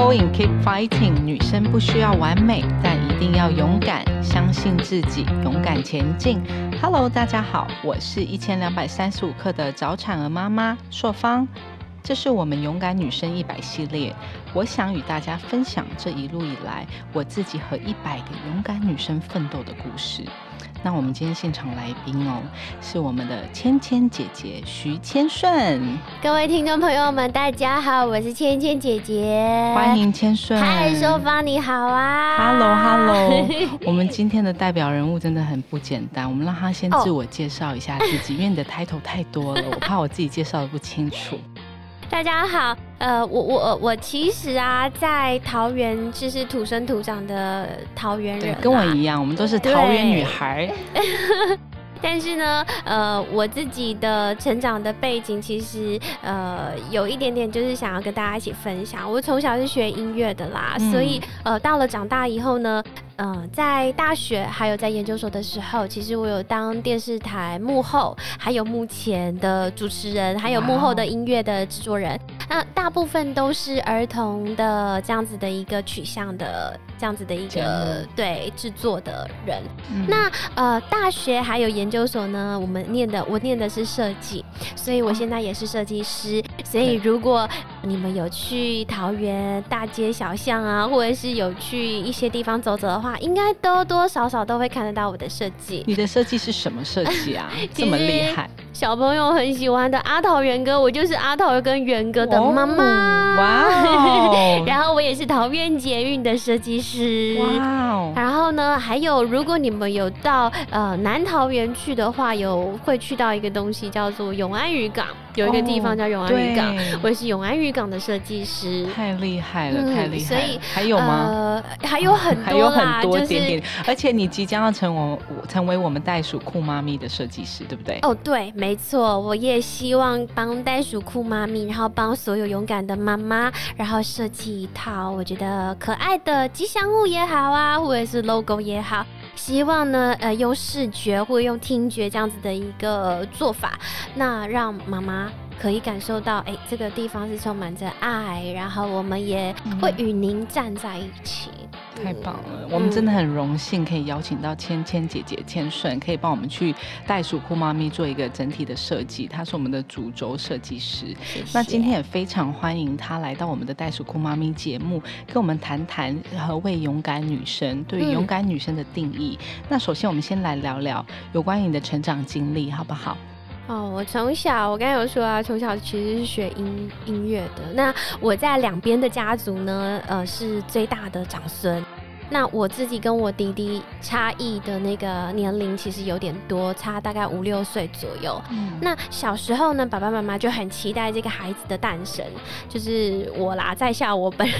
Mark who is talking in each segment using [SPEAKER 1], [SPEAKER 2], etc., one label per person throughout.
[SPEAKER 1] going, keep fighting。女生不需要完美，但一定要勇敢，相信自己，勇敢前进。Hello，大家好，我是一千两百三十五克的早产儿妈妈硕芳。这是我们勇敢女生一百系列，我想与大家分享这一路以来我自己和一百个勇敢女生奋斗的故事。那我们今天现场来宾哦，是我们的芊芊姐姐徐千顺。
[SPEAKER 2] 各位听众朋友们，大家好，我是芊芊姐姐，
[SPEAKER 1] 欢迎千顺。
[SPEAKER 2] 嗨，收芳你好啊
[SPEAKER 1] ，Hello Hello。我们今天的代表人物真的很不简单，我们让他先自我介绍一下自己，因为你的 title 太多了，我怕我自己介绍的不清楚。
[SPEAKER 2] 大家好，呃，我我我其实啊，在桃园就是土生土长的桃园人，
[SPEAKER 1] 跟我一样，我们都是桃园女孩。
[SPEAKER 2] 但是呢，呃，我自己的成长的背景其实呃有一点点，就是想要跟大家一起分享。我从小是学音乐的啦，所以呃到了长大以后呢。嗯，在大学还有在研究所的时候，其实我有当电视台幕后，还有幕前的主持人，还有幕后的音乐的制作人。那大部分都是儿童的这样子的一个取向的这样子的一个对制作的人。那呃，大学还有研究所呢，我们念的我念的是设计，所以我现在也是设计师。所以如果你们有去桃园大街小巷啊，或者是有去一些地方走走的话，应该多多少少都会看得到我的设计。
[SPEAKER 1] 你的设计是什么设计啊？这么厉害！
[SPEAKER 2] 小朋友很喜欢的阿桃元哥，我就是阿桃跟元哥的妈妈。哇！然后我也是桃园捷运的设计师。哇！然后呢，还有如果你们有到呃南桃园去的话，有会去到一个东西叫做永安渔港。有一个地方叫永安渔港，我也是永安渔港的设计师，
[SPEAKER 1] 太厉害了，太厉害。
[SPEAKER 2] 所以
[SPEAKER 1] 还有吗？
[SPEAKER 2] 呃还有很多，
[SPEAKER 1] 还有很多点点。而且你即将要成为成为我们袋鼠酷妈咪的设计师，对不对？
[SPEAKER 2] 哦，对，没错。我也希望帮袋鼠酷妈咪，然后帮所有勇敢的妈妈，然后设计一套我觉得可爱的吉祥物也好啊，或者是 logo 也好。希望呢，呃，用视觉或者用听觉这样子的一个做法，那让妈妈可以感受到，哎，这个地方是充满着爱，然后我们也会与您站在一起。
[SPEAKER 1] 太棒了，我们真的很荣幸可以邀请到芊芊姐姐千顺，可以帮我们去袋鼠酷妈咪做一个整体的设计。她是我们的主轴设计师。那今天也非常欢迎她来到我们的袋鼠酷妈咪节目，跟我们谈谈何谓勇敢女生，对于勇敢女生的定义。那首先我们先来聊聊有关于你的成长经历，好不好？
[SPEAKER 2] 哦，我从小，我刚才有说啊，从小其实是学音音乐的。那我在两边的家族呢，呃，是最大的长孙。那我自己跟我弟弟差异的那个年龄其实有点多，差大概五六岁左右。那小时候呢，爸爸妈妈就很期待这个孩子的诞生，就是我啦，在下我本人。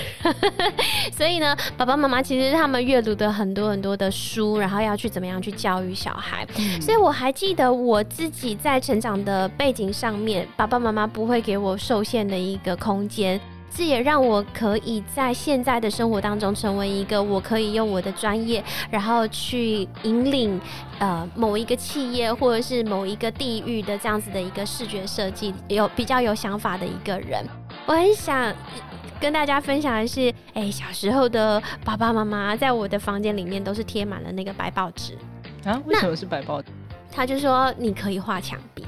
[SPEAKER 2] 所以呢，爸爸妈妈其实他们阅读的很多很多的书，然后要去怎么样去教育小孩。所以我还记得我自己在成长的背景上面，爸爸妈妈不会给我受限的一个空间。这也让我可以在现在的生活当中成为一个我可以用我的专业，然后去引领呃某一个企业或者是某一个地域的这样子的一个视觉设计有比较有想法的一个人。我很想跟大家分享的是，哎，小时候的爸爸妈妈在我的房间里面都是贴满了那个白报纸
[SPEAKER 1] 啊？为什么是白报纸？
[SPEAKER 2] 他就说你可以画墙壁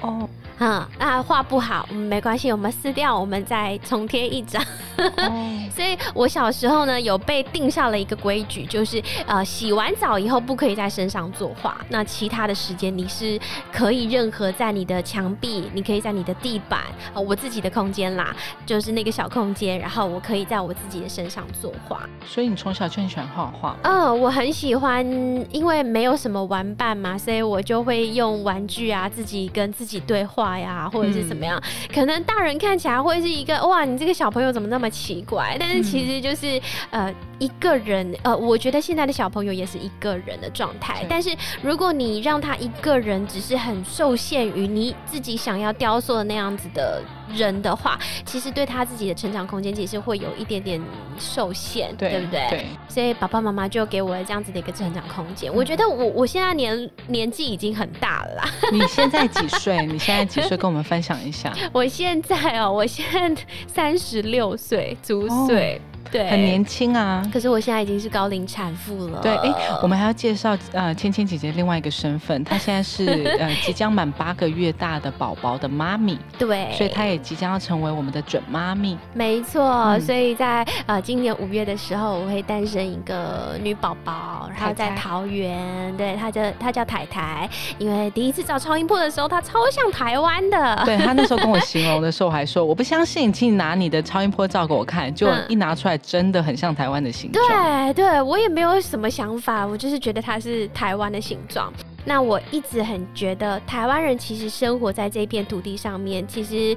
[SPEAKER 2] 哦。嗯，那画不好没关系，我们撕掉，我们再重贴一张。所以，我小时候呢，有被定下了一个规矩，就是呃，洗完澡以后不可以在身上作画。那其他的时间，你是可以任何在你的墙壁，你可以在你的地板，呃，我自己的空间啦，就是那个小空间，然后我可以在我自己的身上作画。
[SPEAKER 1] 所以，你从小就很喜欢画画？
[SPEAKER 2] 嗯，我很喜欢，因为没有什么玩伴嘛，所以我就会用玩具啊，自己跟自己对话。呀，或者是怎么样？可能大人看起来会是一个哇，你这个小朋友怎么那么奇怪？但是其实就是呃一个人呃，我觉得现在的小朋友也是一个人的状态。但是如果你让他一个人，只是很受限于你自己想要雕塑的那样子的。人的话，其实对他自己的成长空间，其实会有一点点受限，对不对？
[SPEAKER 1] 对。
[SPEAKER 2] 所以爸爸妈妈就给我了这样子的一个成长空间。我觉得我我现在年年纪已经很大了。啦。
[SPEAKER 1] 你现在几岁？你现在几岁？跟我们分享一下。
[SPEAKER 2] 我现在哦，我现在三十六岁，足岁。对，
[SPEAKER 1] 很年轻啊。
[SPEAKER 2] 可是我现在已经是高龄产妇了。
[SPEAKER 1] 对，哎，我们还要介绍呃芊芊姐姐另外一个身份，她现在是 呃即将满八个月大的宝宝的妈咪。
[SPEAKER 2] 对，
[SPEAKER 1] 所以她也即将要成为我们的准妈咪。
[SPEAKER 2] 没错，所以在呃今年五月的时候，我会诞生一个女宝宝，然后在桃园，对，她叫她叫台台，因为第一次照超音波的时候，她超像台湾的。
[SPEAKER 1] 对她那时候跟我形容的时候，还说我不相信，请你拿你的超音波照给我看，就一拿出来，真的很像台湾的形状。
[SPEAKER 2] 对，对我也没有什么想法，我就是觉得它是台湾的形状。那我一直很觉得，台湾人其实生活在这片土地上面，其实。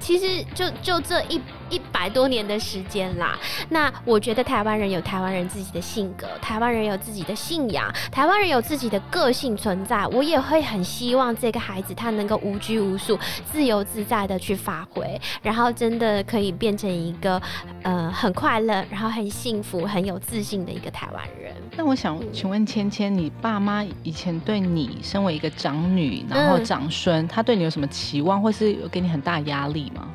[SPEAKER 2] 其实就就这一一百多年的时间啦，那我觉得台湾人有台湾人自己的性格，台湾人有自己的信仰，台湾人有自己的个性存在。我也会很希望这个孩子他能够无拘无束、自由自在的去发挥，然后真的可以变成一个呃很快乐、然后很幸福、很有自信的一个台湾人。
[SPEAKER 1] 那我想请问芊芊，你爸妈以前对你身为一个长女，然后长孙，他对你有什么期望，或是有给你很大压力吗？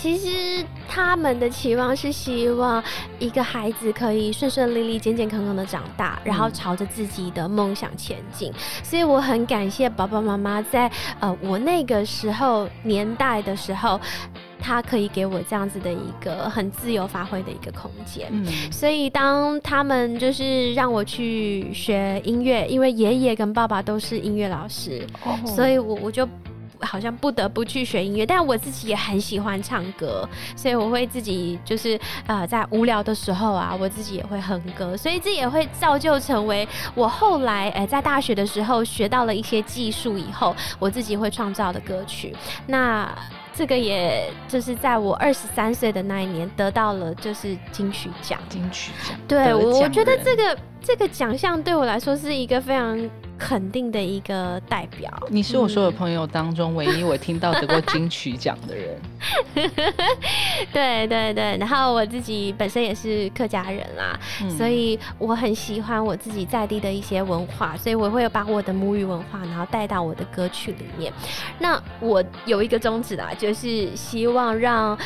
[SPEAKER 2] 其实他们的期望是希望一个孩子可以顺顺利利、健健康康的长大，然后朝着自己的梦想前进。所以我很感谢爸爸妈妈在呃我那个时候年代的时候，他可以给我这样子的一个很自由发挥的一个空间。嗯，所以当他们就是让我去学音乐，因为爷爷跟爸爸都是音乐老师，所以我我就。好像不得不去学音乐，但我自己也很喜欢唱歌，所以我会自己就是呃在无聊的时候啊，我自己也会哼歌，所以这也会造就成为我后来哎在大学的时候学到了一些技术以后，我自己会创造的歌曲。那这个也就是在我二十三岁的那一年得到了就是金曲奖，
[SPEAKER 1] 金曲奖。
[SPEAKER 2] 对，我觉得这个这个奖项对我来说是一个非常。肯定的一个代表，
[SPEAKER 1] 你是我所有朋友当中唯一我听到得过金曲奖的人。
[SPEAKER 2] 对对对，然后我自己本身也是客家人啦，所以我很喜欢我自己在地的一些文化，所以我会把我的母语文化，然后带到我的歌曲里面。那我有一个宗旨啦，就是希望让。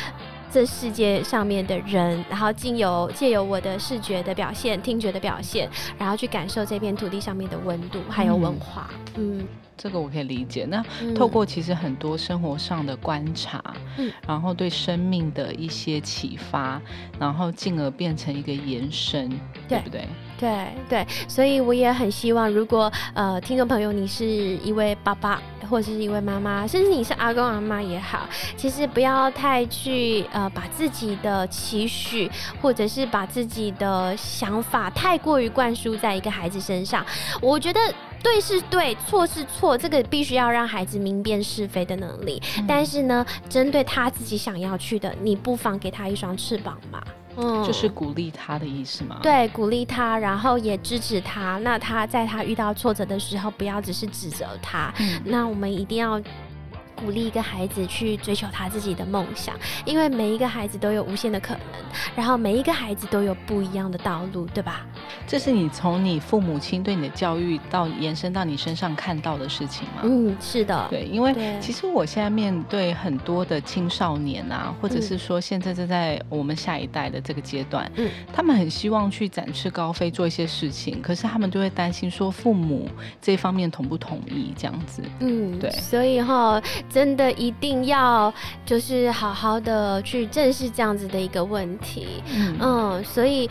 [SPEAKER 2] 这世界上面的人，然后经由借由我的视觉的表现、听觉的表现，然后去感受这片土地上面的温度还有文化。嗯，
[SPEAKER 1] 这个我可以理解。那透过其实很多生活上的观察，嗯，然后对生命的一些启发，然后进而变成一个延伸，对不对？
[SPEAKER 2] 对对，所以我也很希望，如果呃听众朋友你是一位爸爸。或者是一位妈妈，甚至你是阿公阿妈也好，其实不要太去呃把自己的期许，或者是把自己的想法太过于灌输在一个孩子身上。我觉得对是对，错是错，这个必须要让孩子明辨是非的能力。但是呢，针对他自己想要去的，你不妨给他一双翅膀嘛。
[SPEAKER 1] 嗯，就是鼓励他的意思吗？
[SPEAKER 2] 对，鼓励他，然后也支持他。那他在他遇到挫折的时候，不要只是指责他。那我们一定要。鼓励一个孩子去追求他自己的梦想，因为每一个孩子都有无限的可能，然后每一个孩子都有不一样的道路，对吧？
[SPEAKER 1] 这是你从你父母亲对你的教育到延伸到你身上看到的事情吗？
[SPEAKER 2] 嗯，是的。
[SPEAKER 1] 对，因为其实我现在面对很多的青少年啊，或者是说现在正在我们下一代的这个阶段，嗯，他们很希望去展翅高飞做一些事情，可是他们就会担心说父母这方面同不同意这样子。嗯，对。
[SPEAKER 2] 所以哈。真的一定要就是好好的去正视这样子的一个问题，嗯，所以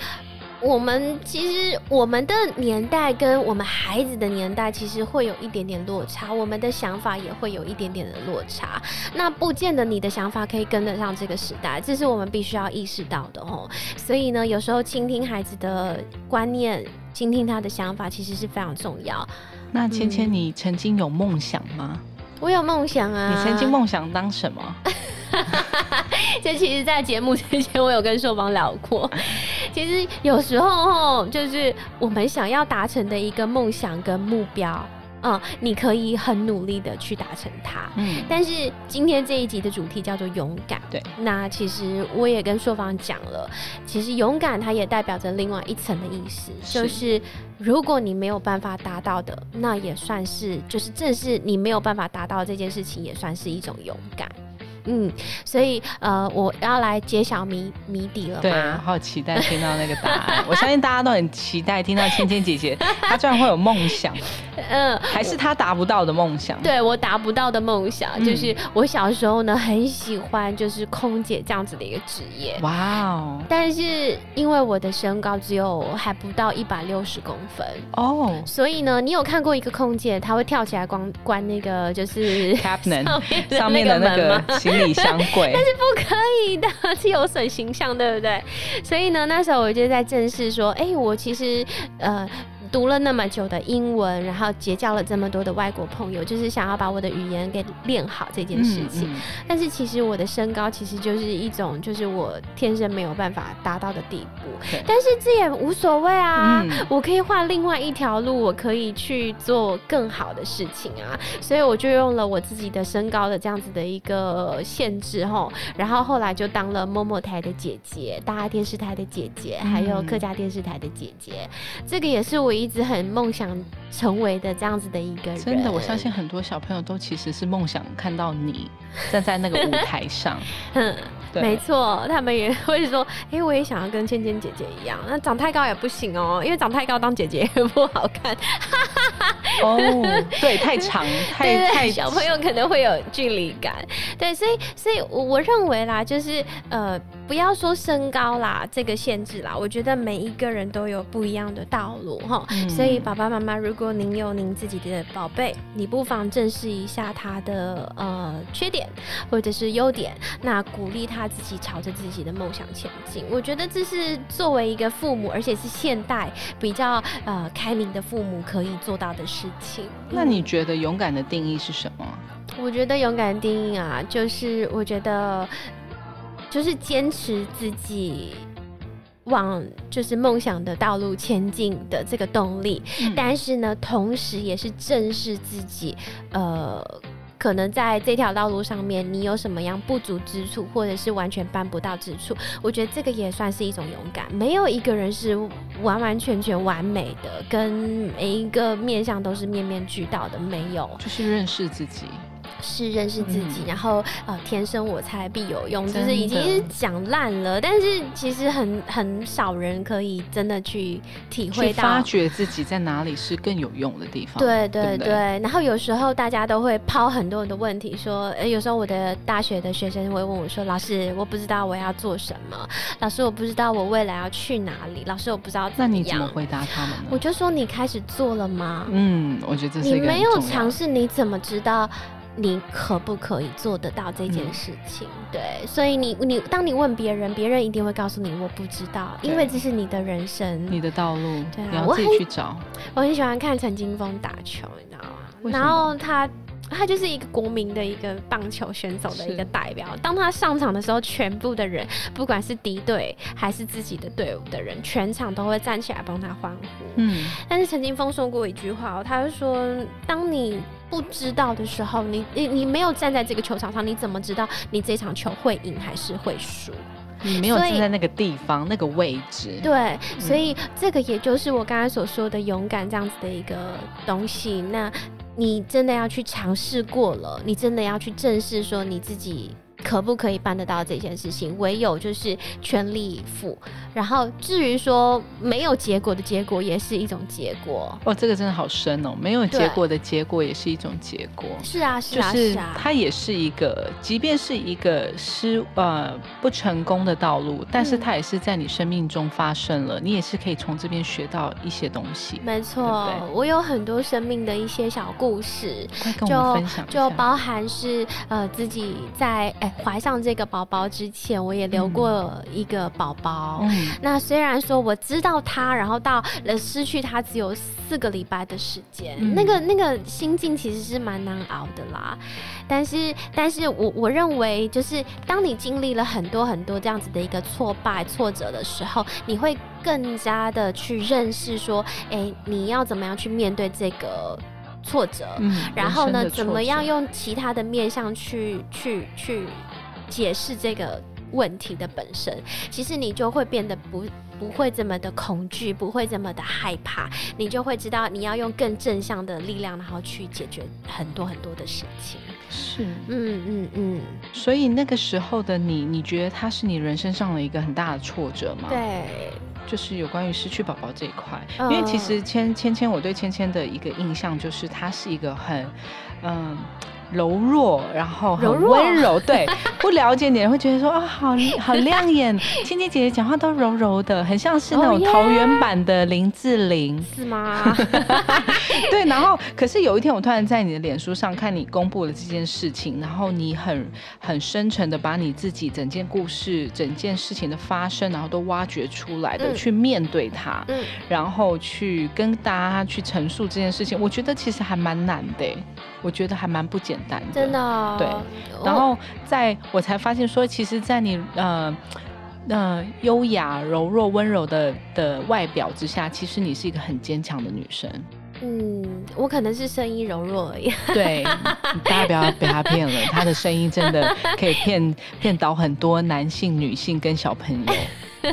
[SPEAKER 2] 我们其实我们的年代跟我们孩子的年代其实会有一点点落差，我们的想法也会有一点点的落差。那不见得你的想法可以跟得上这个时代，这是我们必须要意识到的哦。所以呢，有时候倾听孩子的观念，倾听他的想法，其实是非常重要。
[SPEAKER 1] 那芊芊，你曾经有梦想吗？
[SPEAKER 2] 我有梦想啊！
[SPEAKER 1] 你曾经梦想当什么？
[SPEAKER 2] 这其实，在节目之前，我有跟寿芳聊过。其实有时候，吼，就是我们想要达成的一个梦想跟目标。嗯，你可以很努力的去达成它。嗯，但是今天这一集的主题叫做勇敢。
[SPEAKER 1] 对，
[SPEAKER 2] 那其实我也跟硕方讲了，其实勇敢它也代表着另外一层的意思，就是如果你没有办法达到的，那也算是，就是正是你没有办法达到这件事情，也算是一种勇敢。嗯，所以呃，我要来揭晓谜谜底了
[SPEAKER 1] 对，
[SPEAKER 2] 吗？
[SPEAKER 1] 好期待听到那个答案。我相信 大家都很期待听到芊芊姐姐 她居然会有梦想，
[SPEAKER 2] 嗯，
[SPEAKER 1] 还是她达不到的梦想。
[SPEAKER 2] 对我达不到的梦想，
[SPEAKER 1] 嗯
[SPEAKER 2] 就是我小时候呢很喜欢就是空姐这样子的一个职业。
[SPEAKER 1] 哇哦，
[SPEAKER 2] 但是因为我的身高只有还不到一百六十公分，
[SPEAKER 1] 哦
[SPEAKER 2] 所以呢，你有看过一个空姐，她会跳起来关关那个就是上面的
[SPEAKER 1] 上面的那
[SPEAKER 2] 那个门吗？
[SPEAKER 1] 个行李箱柜，
[SPEAKER 2] 不可以的，是有损形象，对不对？所以呢，那时候我就在正视说，哎、我其实呃。读了那么久的英文，然后结交了这么多的外国朋友，就是想要把我的语言给练好这件事情。
[SPEAKER 1] 嗯
[SPEAKER 2] 但是其实我的身高其实就是一种，就是我天生没有办法达到的地步。但是这也无所谓啊，
[SPEAKER 1] 嗯
[SPEAKER 2] 我可以换另外一条路，我可以去做更好的事情啊。所以我就用了我自己的身高的这样子的一个限制吼，然后后来就当了某某台的姐姐、大爱电视台的姐姐，还有
[SPEAKER 1] 嗯
[SPEAKER 2] 客家电视台的姐姐。这个也是我一直很梦想成为的这样子的一个人。
[SPEAKER 1] 真的，我相信很多小朋友都其实是梦想看到你站在那个舞台上。
[SPEAKER 2] 没错，他们也会说，哎、我也想要跟芊芊姐姐一样。那长太高也不行哦，因为长太高当姐姐也不好看。
[SPEAKER 1] 哦，对，太长，太太
[SPEAKER 2] 小朋友可能会有距离感。对，所以所以我我认为啦，就是呃，不要说身高啦这个限制啦，我觉得每一个人都有不一样的道路哈。
[SPEAKER 1] 嗯
[SPEAKER 2] 所以爸爸妈妈，如果您有您自己的宝贝，你不妨正视一下他的呃缺点或者是优点，那鼓励他自己朝着自己的梦想前进。我觉得这是作为一个父母，而且是现代比较呃开明的父母可以做到的事情。
[SPEAKER 1] 那你觉得勇敢的定义是什么？
[SPEAKER 2] 我觉得勇敢的定义啊，就是我觉得就是坚持自己往就是梦想的道路前进的这个动力，
[SPEAKER 1] 嗯
[SPEAKER 2] 但是呢，同时也是正视自己，呃。可能在这条道路上面，你有什么样不足之处，或者是完全办不到之处，我觉得这个也算是一种勇敢。没有一个人是完完全全完美的，跟每一个面相都是面面俱到的，没有。
[SPEAKER 1] 就是认识自己。
[SPEAKER 2] 是认识自己，
[SPEAKER 1] 嗯
[SPEAKER 2] 然后呃，天生我材必有用，就是已经是讲烂了，但是其实很很少人可以真的去体会到
[SPEAKER 1] 发。掘自己在哪里是更有用的地方。
[SPEAKER 2] 对
[SPEAKER 1] 对不
[SPEAKER 2] 对对，然后有时候大家都会抛很多很多问题，说，呃，有时候我的大学的学生会问我说，老师，我不知道我要做什么，老师，我不知道我未来要去哪里，老师，我不知道
[SPEAKER 1] 那
[SPEAKER 2] 怎么样。
[SPEAKER 1] 你怎么回答他们呢？
[SPEAKER 2] 我就说你开始做了吗？
[SPEAKER 1] 嗯，我觉得这是
[SPEAKER 2] 你没有尝试，你怎么知道你可不可以做得到这
[SPEAKER 1] 嗯
[SPEAKER 2] 件事情？对，所以你你当你问别人，别人一定会告诉你我不知道，因为这是你的人生。
[SPEAKER 1] 你的道路，
[SPEAKER 2] 对啊
[SPEAKER 1] 你要自己去找。
[SPEAKER 2] 我很喜欢看陈金峰打球，你知道吗？然后他。他就是一个国民的一个棒球选手的一个代表。当他上场的时候，全部的人，不管是敌对还是自己的队伍的人，全场都会站起来帮他欢呼。
[SPEAKER 1] 嗯，
[SPEAKER 2] 但是陈金峰说过一句话、哦，他就说，当你不知道的时候，你你你没有站在这个球场上，你怎么知道你这场球会赢还是会输？
[SPEAKER 1] 你没有站在那个地方、那个位置。
[SPEAKER 2] 对，所以这个也就是我刚才所说的勇敢这样子的一个东西。那你真的要去尝试过了，你真的要去正视说你自己。可不可以办得到这件事情？唯有就是全力以赴。然后至于说没有结果的结果，也是一种结果。
[SPEAKER 1] 哦，这个真的好深哦！没有结果的结果也是一种结果。
[SPEAKER 2] 是啊，是啊，
[SPEAKER 1] 就是
[SPEAKER 2] 是啊。
[SPEAKER 1] 它也是一个，即便是一个失呃不成功的道路，但是
[SPEAKER 2] 嗯
[SPEAKER 1] 它也是在你生命中发生了，你也是可以从这边学到一些东西。
[SPEAKER 2] 没错，
[SPEAKER 1] 对不
[SPEAKER 2] 我有很多生命的一些小故事，
[SPEAKER 1] 快跟我们分享一下。
[SPEAKER 2] 就包含是呃自己在哎怀上这个宝宝之前，我也留过一个宝宝。
[SPEAKER 1] 嗯，
[SPEAKER 2] 那虽然说我知道他，然后到了失去他只有四个礼拜的时间，
[SPEAKER 1] 嗯
[SPEAKER 2] 那个那个心境其实是蛮难熬的啦。但是，但是我我认为，就是当你经历了很多很多这样子的一个挫败、挫折的时候，你会更加的去认识说，哎、你要怎么样去面对这个挫折，
[SPEAKER 1] 嗯
[SPEAKER 2] 然后呢，怎么样用其他的面向去去去解释这个问题的本身，其实你就会变得不不会这么的恐惧，不会这么的害怕，你就会知道你要用更正向的力量，然后去解决很多很多的事情。
[SPEAKER 1] 是，
[SPEAKER 2] 嗯嗯嗯，
[SPEAKER 1] 所以那个时候的你，你觉得它是你人生上的一个很大的挫折吗？，
[SPEAKER 2] 对，
[SPEAKER 1] 就是有关于失去宝宝这一块。
[SPEAKER 2] 嗯
[SPEAKER 1] 因为其实芊芊芊，我对芊芊的一个印象就是她是一个很，嗯。柔弱，然后很温柔，对，不了解你会觉得说啊，好好亮眼，青青姐姐讲话都柔柔的，很像是那种桃园版的林志玲。
[SPEAKER 2] 是吗？
[SPEAKER 1] 对，然后可是有一天，我突然在你的脸书上看你公布了这件事情，然后你很很深沉的把你自己整件故事、整件事情的发生，然后都挖掘出来的、
[SPEAKER 2] 嗯。
[SPEAKER 1] 去面对它，
[SPEAKER 2] 嗯，
[SPEAKER 1] 然后去跟大家去陈述这件事情，我觉得其实还蛮难的欸，我觉得还蛮不简
[SPEAKER 2] 真的、哦，
[SPEAKER 1] 对然后在我才发现说，其实，在你呃。呃，优雅、柔弱、温柔的的外表之下，其实你是一个很坚强的女生。
[SPEAKER 2] 嗯，我可能是声音柔弱而已。
[SPEAKER 1] 对，大家不要被他骗了，他的声音真的可以骗 骗倒很多男性、女性跟小朋友。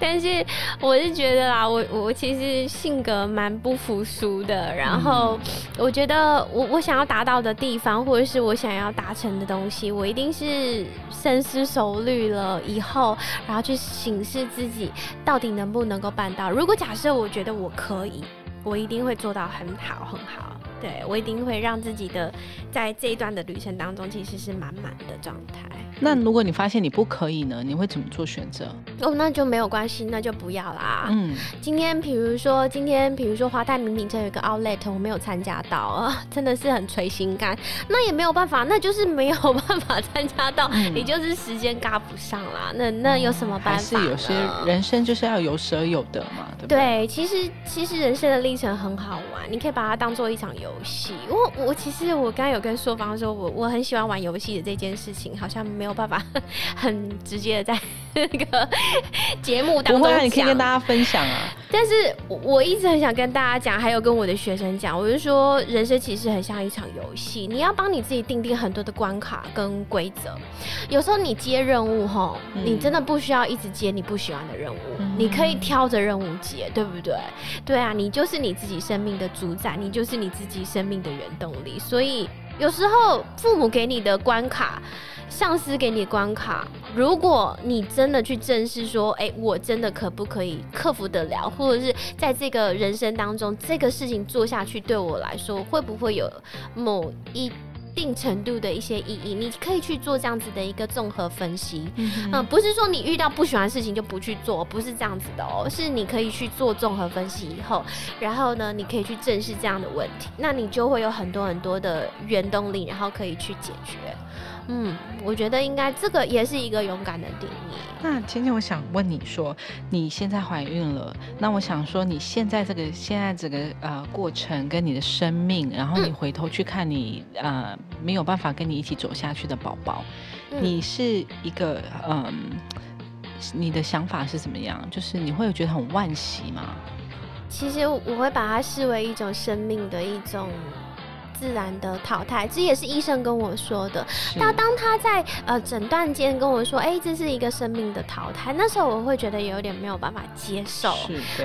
[SPEAKER 2] 但是我是觉得啦，我我其实性格蛮不服输的，然后我觉得我我想要达到的地方，或者是我想要达成的东西，我一定是深思熟虑了以后，然后去审视自己到底能不能够办到。如果假设我觉得我可以，我一定会做到很好很好。对我一定会让自己的在这一段的旅程当中，其实是满满的状态。
[SPEAKER 1] 那如果你发现你不可以呢？你会怎么做选择？
[SPEAKER 2] 哦，那就没有关系，那就不要啦。
[SPEAKER 1] 嗯，
[SPEAKER 2] 今天比如说，今天比如说华泰名品城有一个 outlet，我没有参加到啊，真的是很垂心肝。那也没有办法，那就是没有办法参加到，
[SPEAKER 1] 嗯
[SPEAKER 2] 也就是时间赶不上啦。那那有什么办
[SPEAKER 1] 还
[SPEAKER 2] 法呢？
[SPEAKER 1] 是有些人生就是要有舍有得嘛，对不对？
[SPEAKER 2] 对，其实其实人生的历程很好玩，你可以把它当做一场游戏。我我其实我刚刚有跟硕方说，我我很喜欢玩游戏的这件事情，好像没有办法 很直接的在那个 节目当中
[SPEAKER 1] 不会啊，你可以跟大家分享啊。
[SPEAKER 2] 但是我我一直很想跟大家讲，还有跟我的学生讲，我就说人生其实很像一场游戏，你要帮你自己定定很多的关卡跟规则。有时候你接任务吼，
[SPEAKER 1] 嗯
[SPEAKER 2] 你真的不需要一直接你不喜欢的任务，
[SPEAKER 1] 嗯
[SPEAKER 2] 你可以挑着任务接，对不对？对啊，你就是你自己生命的主宰，你就是你自己生命的原动力。所以有时候父母给你的关卡。上司给你的关卡，如果你真的去正视说，哎、我真的可不可以克服得了，或者是在这个人生当中，这个事情做下去对我来说，会不会有某一定程度的一些意义？你可以去做这样子的一个综合分析。嗯，不是说你遇到不喜欢的事情就不去做，不是这样子的哦，是你可以去做综合分析以后，然后呢，你可以去正视这样的问题，那你就会有很多很多的原动力，然后可以去解决。嗯，我觉得应该这个也是一个勇敢的定义。
[SPEAKER 1] 那芊芊，我想问你说，你现在怀孕了，那我想说，你现在这个现在这个呃过程跟你的生命，然后你
[SPEAKER 2] 嗯
[SPEAKER 1] 回头去看你呃没有办法跟你一起走下去的宝宝，
[SPEAKER 2] 嗯
[SPEAKER 1] 你是一个嗯，你的想法是怎么样？就是你会有觉得很惋惜吗？
[SPEAKER 2] 其实我会把它视为一种生命的一种自然的淘汰，这也是医生跟我说的。
[SPEAKER 1] 是
[SPEAKER 2] 那当他在呃诊断间跟我说，哎、这是一个生命的淘汰，那时候我会觉得有点没有办法接受。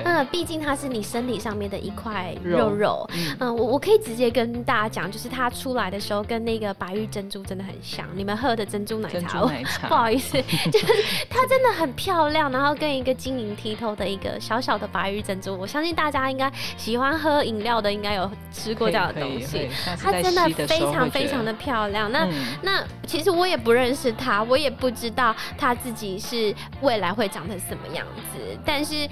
[SPEAKER 2] 嗯，毕竟它是你身体上面的一块
[SPEAKER 1] 肉
[SPEAKER 2] 肉肉。
[SPEAKER 1] 嗯
[SPEAKER 2] 嗯，我我可以直接跟大家讲，就是它出来的时候跟那个白玉珍珠真的很像，你们喝的珍珠奶茶，
[SPEAKER 1] 珠奶茶，
[SPEAKER 2] 不好意思，就是它真的很漂亮，然后跟一个晶莹剔透的一个小小的白玉珍珠，我相信大家应该喜欢喝饮料的，应该有吃过这样的东西。，它
[SPEAKER 1] 它
[SPEAKER 2] 真的非常非常的漂亮。那、
[SPEAKER 1] 嗯
[SPEAKER 2] 那其实我也不认识她，我也不知道她自己是未来会长成什么样子，但是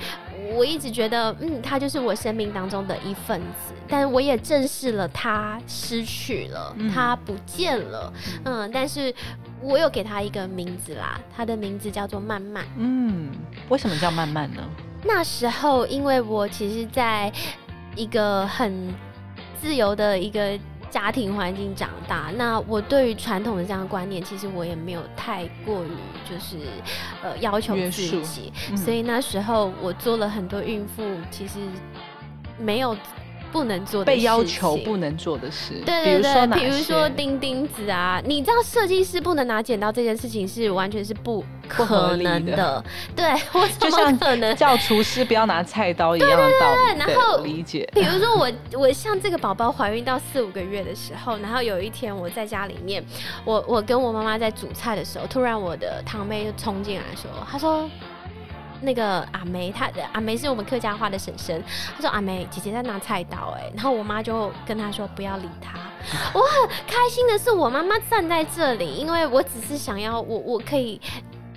[SPEAKER 2] 我一直觉得，嗯，她就是我生命当中的一份子。但我也正视了她失去了，
[SPEAKER 1] 嗯
[SPEAKER 2] 他不见了，嗯，但是我有给他一个名字啦，他的名字叫做曼曼。
[SPEAKER 1] 嗯，为什么叫慢慢呢？
[SPEAKER 2] 那时候，因为我其实在一个很自由的一个家庭环境长大，那我对于传统的这样的观念，其实我也没有太过于就是呃要求自己，
[SPEAKER 1] 嗯。
[SPEAKER 2] 所以那时候我做了很多孕妇其实没有不能做的
[SPEAKER 1] 被要求不能做的事，
[SPEAKER 2] 对对对，
[SPEAKER 1] 比如说
[SPEAKER 2] 钉钉子啊，你知道设计师不能拿剪刀这件事情是完全是不可能的，对我怎么
[SPEAKER 1] 就像
[SPEAKER 2] 可能？
[SPEAKER 1] 叫厨师不要拿菜刀一样的道理，对
[SPEAKER 2] 然后
[SPEAKER 1] 理解。
[SPEAKER 2] 比如说我我像这个宝宝怀孕到四五个月的时候，然后有一天我在家里面，我我跟我妈妈在煮菜的时候，突然我的堂妹就冲进来说，她说。那个阿梅，她阿梅是我们客家话的婶婶。她说：“阿梅，姐姐在拿菜刀。”哎，然后我妈就跟她说：“不要理她。”我很开心的是，我妈妈站在这里，因为我只是想要我我可以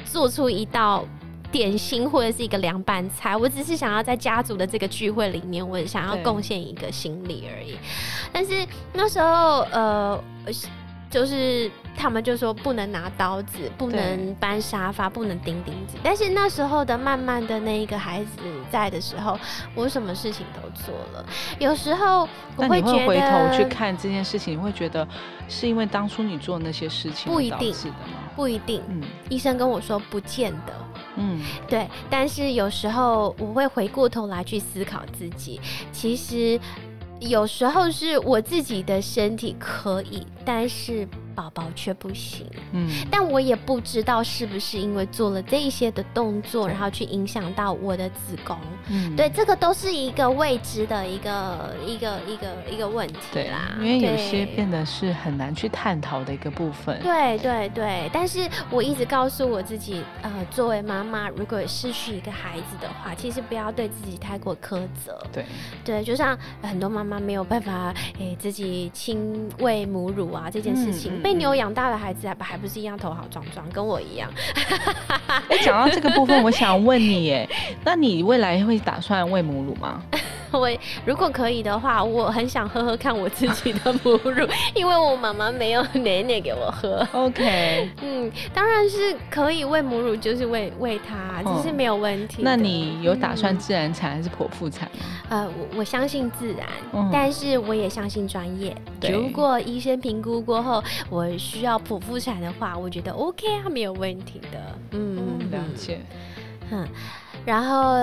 [SPEAKER 2] 做出一道点心或者是一个凉拌菜，我只是想要在家族的这个聚会里面，我想要贡献一个心力而已。但是那时候，呃，就是他们就说不能拿刀子，不能搬沙发，不能钉钉子。但是那时候的慢慢的那一个孩子在的时候，我什么事情都做了。有时候我
[SPEAKER 1] 会回头去看这件事情，你会觉得是因为当初你做那些事情
[SPEAKER 2] 不一定
[SPEAKER 1] 是的吗？
[SPEAKER 2] 不一定，
[SPEAKER 1] 嗯
[SPEAKER 2] 医生跟我说不见得。
[SPEAKER 1] 嗯，
[SPEAKER 2] 对，但是有时候我会回过头来去思考自己，其实有时候是我自己的身体可以，但是宝宝却不行。
[SPEAKER 1] 嗯，
[SPEAKER 2] 但我也不知道是不是因为做了这一些的动作，然后去影响到我的子宫。
[SPEAKER 1] 嗯
[SPEAKER 2] 对，这个都是一个未知的一个一个一个一个问题
[SPEAKER 1] 对
[SPEAKER 2] 啦。
[SPEAKER 1] 因为有些变得是很难去探讨的一个部分。
[SPEAKER 2] 对对对，但是我一直告诉我自己，呃，作为妈妈，如果失去一个孩子的话，其实不要对自己太过苛责。
[SPEAKER 1] 对，
[SPEAKER 2] 对，就像很多妈妈没有办法，诶、自己亲喂母乳啊这件事情，被牛养大的孩子还不还不是一样头好壮壮，跟我一样。
[SPEAKER 1] 哎，讲到这个部分，我想问你，哎，那你未来会打算喂母乳吗？
[SPEAKER 2] 我如果可以的话，我很想喝喝看我自己的母乳，因为我妈妈没有奶奶给我喝。
[SPEAKER 1] OK，
[SPEAKER 2] 嗯，当然是可以喂母乳，就是喂喂它，这是
[SPEAKER 1] 嗯
[SPEAKER 2] 没有问题的。
[SPEAKER 1] 那你有打算
[SPEAKER 2] 嗯
[SPEAKER 1] 自然产还是剖腹产吗？
[SPEAKER 2] 呃，我我相信自然，
[SPEAKER 1] 嗯
[SPEAKER 2] 但是我也相信专业。如果医生评估过后，我需要剖腹产的话，我觉得 OK 啊，没有问题的。嗯，
[SPEAKER 1] 嗯，了解。
[SPEAKER 2] 嗯，然后。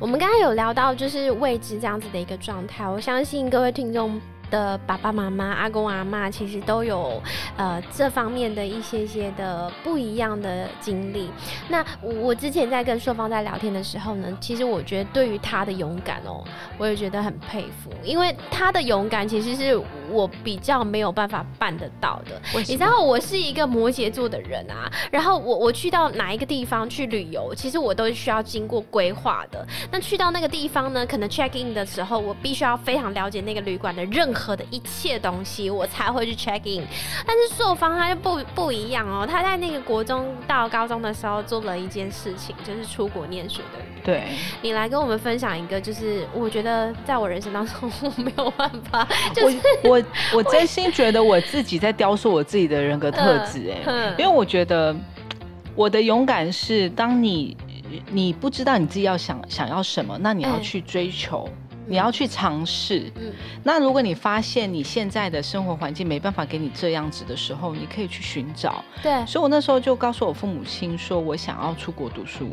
[SPEAKER 2] 我们刚刚有聊到就是未知这样子的一个状态，我相信各位听众的爸爸妈妈、阿公阿妈其实都有呃这方面的一些些的不一样的经历。那我我之前在跟硕芳在聊天的时候呢，其实我觉得对于他的勇敢哦，我也觉得很佩服，因为他的勇敢其实是我比较没有办法办得到的。你知道我是一个摩羯座的人啊，然后我我去到哪一个地方去旅游，其实我都需要经过规划的。那去到那个地方呢，可能 check in 的时候，我必须要非常了解那个旅馆的任何的一切东西，我才会去 check in。但是朔方他就不不一样哦，他在那个国中到高中的时候做了一件事情，就是出国念书的。
[SPEAKER 1] 对，
[SPEAKER 2] 你来跟我们分享一个，就是我觉得在我人生当中我没有办法，就是
[SPEAKER 1] 我我我真心觉得我自己在雕塑我自己的人格特质，哎、
[SPEAKER 2] 嗯
[SPEAKER 1] 因为我觉得我的勇敢是，当你你不知道你自己要想想要什么，那你要
[SPEAKER 2] 嗯
[SPEAKER 1] 去追求。你要去尝试。
[SPEAKER 2] 嗯
[SPEAKER 1] 那如果你发现你现在的生活环境没办法给你这样子的时候，你可以去寻找。
[SPEAKER 2] 对，
[SPEAKER 1] 所以我那时候就告诉我父母亲说，我想要出国读书。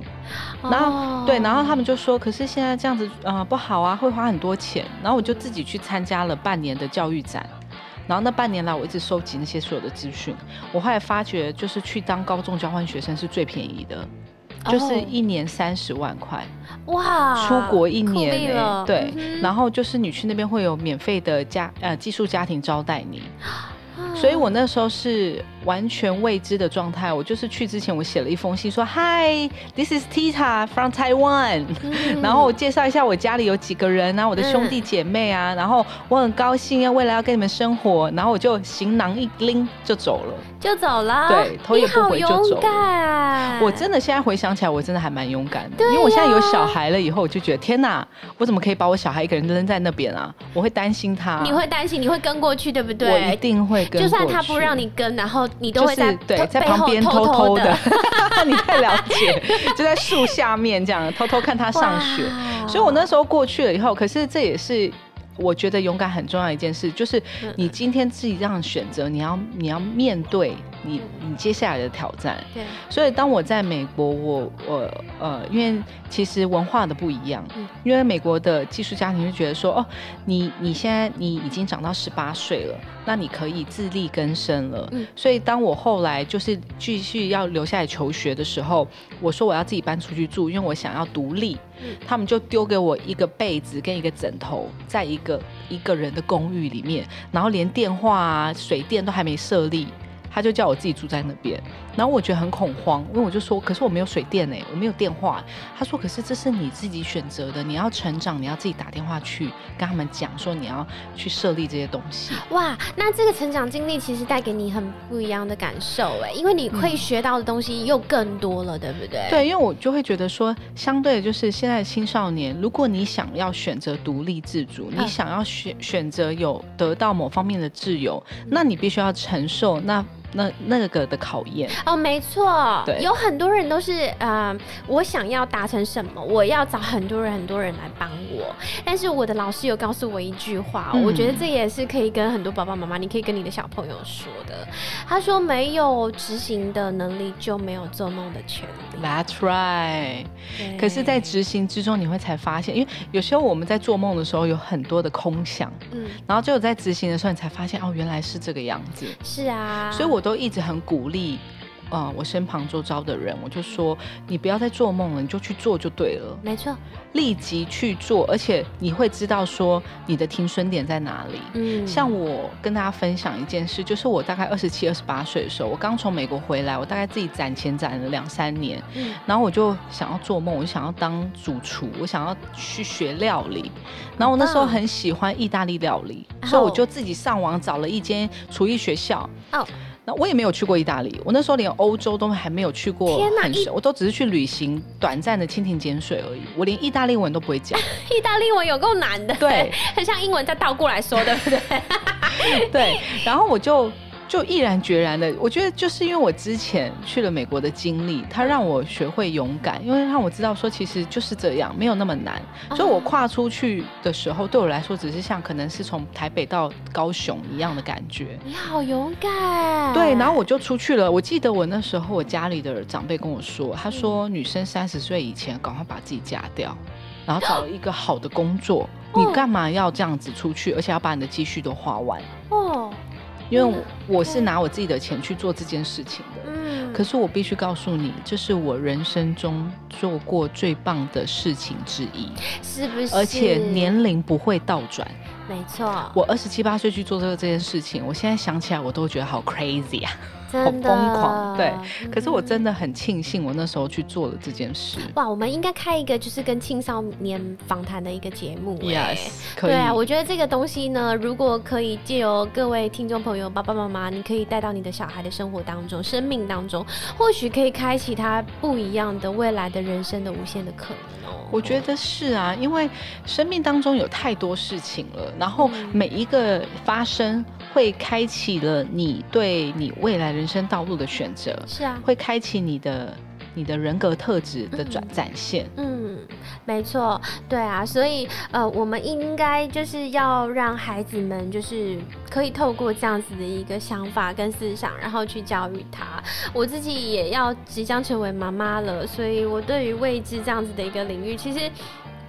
[SPEAKER 1] 然后、
[SPEAKER 2] 哦
[SPEAKER 1] 对，然后他们就说，可是现在这样子呃不好啊，会花很多钱。然后我就自己去参加了半年的教育展。然后那半年来，我一直收集那些所有的资讯。我后来发觉，就是去当高中交换学生是最便宜的，就是
[SPEAKER 2] 哦
[SPEAKER 1] 一年三十万块，
[SPEAKER 2] 哇，
[SPEAKER 1] 出国一年欸对。
[SPEAKER 2] 嗯
[SPEAKER 1] 然后就是你去那边会有免费的家呃寄宿家庭招待你，
[SPEAKER 2] 啊
[SPEAKER 1] 所以我那时候是完全未知的状态。我就是去之前，我写了一封信说：“Hi, this is Tita from Taiwan。”
[SPEAKER 2] 嗯
[SPEAKER 1] 然后我介绍一下我家里有几个人啊，我的兄弟姐妹啊，然后我很高兴要未来要跟你们生活，然后我就行囊一拎就走了。
[SPEAKER 2] 就走了，
[SPEAKER 1] 对头也不回就走我真的现在回想起来，我真的还蛮勇敢的，
[SPEAKER 2] 对
[SPEAKER 1] 因为我现在有小孩了以后，我就觉得天哪，我怎么可以把我小孩一个人扔在那边啊？我会担心他，
[SPEAKER 2] 你会担心，你会跟过去，对不对？
[SPEAKER 1] 我一定会跟
[SPEAKER 2] 就算他不让你跟，然后你都
[SPEAKER 1] 是
[SPEAKER 2] 会在偷
[SPEAKER 1] 对在旁边偷
[SPEAKER 2] 偷
[SPEAKER 1] 偷的
[SPEAKER 2] 的，
[SPEAKER 1] 你太了解，就在树下面这样偷偷看他上学。所以我那时候过去了以后，可是这也是。我觉得勇敢很重要一件事，就是
[SPEAKER 2] 嗯
[SPEAKER 1] 你今天自己这样选择，你要你要面对你你接下来的挑战。
[SPEAKER 2] 对，
[SPEAKER 1] 所以当我在美国，我我呃，因为其实文化的不一样，
[SPEAKER 2] 嗯
[SPEAKER 1] 因为美国的寄宿家庭就觉得说，哦，你你现在你已经长到十八岁了，那你可以自力更生了。
[SPEAKER 2] 嗯
[SPEAKER 1] 所以当我后来就是继续要留下来求学的时候，我说我要自己搬出去住，因为我想要独立。
[SPEAKER 2] 嗯
[SPEAKER 1] 他们就丢给我一个被子跟一个枕头，在一个一个人的公寓里面，然后连电话啊、水电都还没设立，他就叫我自己住在那边。然后我觉得很恐慌，因为我就说，可是我没有水电呢，我没有电话。他说，可是这是你自己选择的，你要成长，你要自己打电话去跟他们讲说你要去设立这些东西。
[SPEAKER 2] 哇，那这个成长经历其实带给你很不一样的感受哎，因为你会
[SPEAKER 1] 嗯
[SPEAKER 2] 学到的东西又更多了，对不对？
[SPEAKER 1] 对，因为我就会觉得说，相对的就是现在的青少年，如果你想要选择独立自主，你
[SPEAKER 2] 嗯
[SPEAKER 1] 想要选选择有得到某方面的自由，那你必须要承受那那那个的考验。
[SPEAKER 2] 哦，没错，
[SPEAKER 1] 对
[SPEAKER 2] 有很多人都是，呃，我想要达成什么，我要找很多人很多人来帮我。但是我的老师有告诉我一句话，
[SPEAKER 1] 嗯
[SPEAKER 2] 我觉得这也是可以跟很多爸爸妈妈，你可以跟你的小朋友说的。他说，没有执行的能力，就没有做梦的权利。
[SPEAKER 1] That's right。可是，在执行之中，你会才发现，因为有时候我们在做梦的时候有很多的空想，
[SPEAKER 2] 嗯，
[SPEAKER 1] 然后只有在执行的时候，你才发现哦，原来是这个样子。
[SPEAKER 2] 是啊，
[SPEAKER 1] 所以我都一直很鼓励，呃，我身旁周遭的人，我就说，你不要再做梦了，你就去做就对了，
[SPEAKER 2] 没错，
[SPEAKER 1] 立即去做，而且你会知道说你的停损点在哪里。
[SPEAKER 2] 嗯，
[SPEAKER 1] 像我跟大家分享一件事，就是我大概二十七、二十八岁的时候，我刚从美国回来，我大概自己攒钱攒了两三年，
[SPEAKER 2] 嗯。
[SPEAKER 1] 然后我就想要做梦，我就想要当主厨，我想要去学料理。然后我那时候很喜欢意大利料理，
[SPEAKER 2] 哦。
[SPEAKER 1] 所以我就自己上网找了一间厨艺学校。
[SPEAKER 2] 哦，
[SPEAKER 1] 那我也没有去过意大利，我那时候连欧洲都还没有去过我都只是去旅行短暂的蜻蜓点水而已。我连意大利文都不会讲。
[SPEAKER 2] 意大利文有够难的，
[SPEAKER 1] 对，
[SPEAKER 2] 很像英文再倒过来说，对不对？
[SPEAKER 1] 对，然后我就就毅然决然的，我觉得就是因为我之前去了美国的经历，它让我学会勇敢，因为让我知道说其实就是这样，没有那么难。所以我
[SPEAKER 2] 哦
[SPEAKER 1] 跨出去的时候，对我来说只是像可能是从台北到高雄一样的感觉。
[SPEAKER 2] 你好勇敢，
[SPEAKER 1] 对，然后我就出去了。我记得我那时候，我家里的长辈跟我说，他说女生三十岁以前赶快把自己嫁掉，然后找一个好的工作。你
[SPEAKER 2] 哦
[SPEAKER 1] 干嘛要这样子出去，而且要把你的积蓄都花完？
[SPEAKER 2] 哦，
[SPEAKER 1] 因为我我是拿我自己的钱去做这件事情的。
[SPEAKER 2] 嗯，
[SPEAKER 1] 可是我必须告诉你，这是我人生中做过最棒的事情之一，
[SPEAKER 2] 是不是？
[SPEAKER 1] 而且年龄不会倒转。
[SPEAKER 2] 没错，
[SPEAKER 1] 我二十七八岁去做这个这件事情，我现在想起来我都觉得好 crazy 啊！
[SPEAKER 2] 真的
[SPEAKER 1] 疯狂对可是我
[SPEAKER 2] 嗯
[SPEAKER 1] 真的很庆幸我那时候去做了这件事。
[SPEAKER 2] 哇，我们应该开一个就是跟青少年访谈的一个节目、哎
[SPEAKER 1] Yes，可以。
[SPEAKER 2] 对啊，我觉得这个东西呢，如果可以借由各位听众朋友、爸爸妈妈，你可以带到你的小孩的生活当中、生命当中，或许可以开启他不一样的未来的人生的无限的可能哦。
[SPEAKER 1] 我觉得是啊，因为生命当中有太多事情了，然后
[SPEAKER 2] 嗯
[SPEAKER 1] 每一个发生会开启了你对你未来人生道路的选择，
[SPEAKER 2] 是啊，
[SPEAKER 1] 会开启你的你的人格特质的展
[SPEAKER 2] 嗯
[SPEAKER 1] 展现。
[SPEAKER 2] 嗯，没错，对啊，所以呃，我们应该就是要让孩子们就是可以透过这样子的一个想法跟思想，然后去教育他。我自己也要即将成为妈妈了，所以我对于未知这样子的一个领域，其实。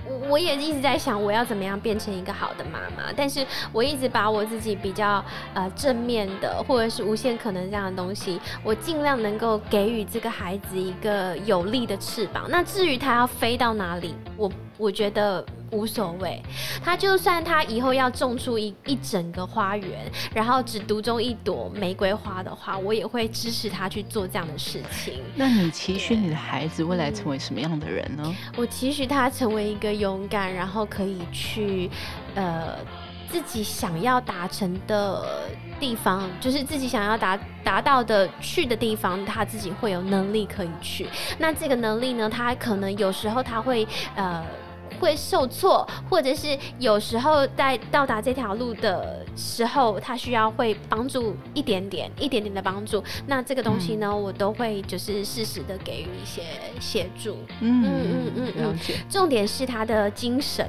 [SPEAKER 2] 我我也一直在想，我要怎么样变成一个好的妈妈。但是我一直把我自己比较呃正面的，或者是无限可能这样的东西，我尽量能够给予这个孩子一个有力的翅膀。那至于他要飞到哪里，我我觉得无所谓。他就算他以后要种出一一整个花园，然后只独种一朵玫瑰花的话，我也会支持他去做这样的事情。
[SPEAKER 1] 那你期许你的孩子未来成为什么样的人呢？
[SPEAKER 2] 我期许他成为一个勇敢，然后可以去呃自己想要达成的地方，就是自己想要达达到的去的地方，他自己会有能力可以去。那这个能力呢，他可能有时候他会呃。会受挫，或者是有时候在到达这条路的时候，他需要会帮助一点点、一点点的帮助。那这个东西呢，我都会就是适时的给予一些协助。
[SPEAKER 1] 嗯
[SPEAKER 2] 嗯嗯嗯
[SPEAKER 1] 了解。
[SPEAKER 2] 重点是他的精神，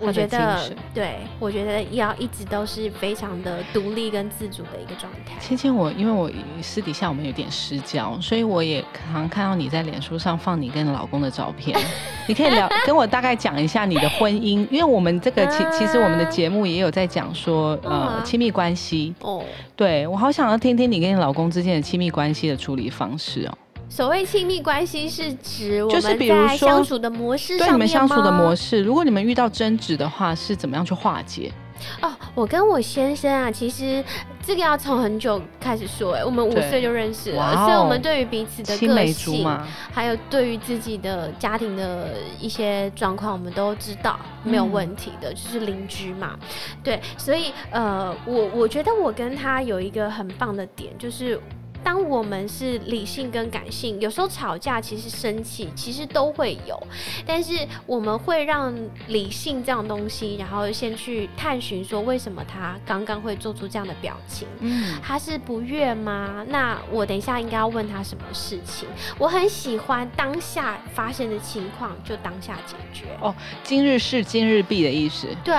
[SPEAKER 2] 我觉得，对我觉得要一直都是非常的独立跟自主的一个状态。
[SPEAKER 1] 芊芊，我因为我私底下我们有点私交，所以我也常看到你在脸书上放你跟老公的照片。你可以聊跟我大概讲一下你的婚姻，因为我们这个其其实我们的节目也有在讲说呃亲密关系哦。对我好想要听听你跟你老公之间的亲密关系的处理方式哦。
[SPEAKER 2] 所谓亲密关系是指我们在相处的模式
[SPEAKER 1] 上对你们相处的模式，如果你们遇到争执的话，是怎么样去化解？
[SPEAKER 2] 哦，我跟我先生啊，其实这个要从很久开始说，哎，我们五岁就认识了，所以我们对于彼此的个性，还有对于自己的家庭的一些状况，我们都知道没有问题的，就是邻居嘛，对，所以呃，我我觉得我跟他有一个很棒的点，就是。当我们是理性跟感性，有时候吵架其实生气其实都会有，但是我们会让理性这样东西，然后先去探寻说为什么他刚刚会做出这样的表情，嗯，他是不悦吗？那我等一下应该要问他什么事情？我很喜欢当下发生的情况就当下解决。哦，
[SPEAKER 1] 今日事今日毕的意思。
[SPEAKER 2] 对。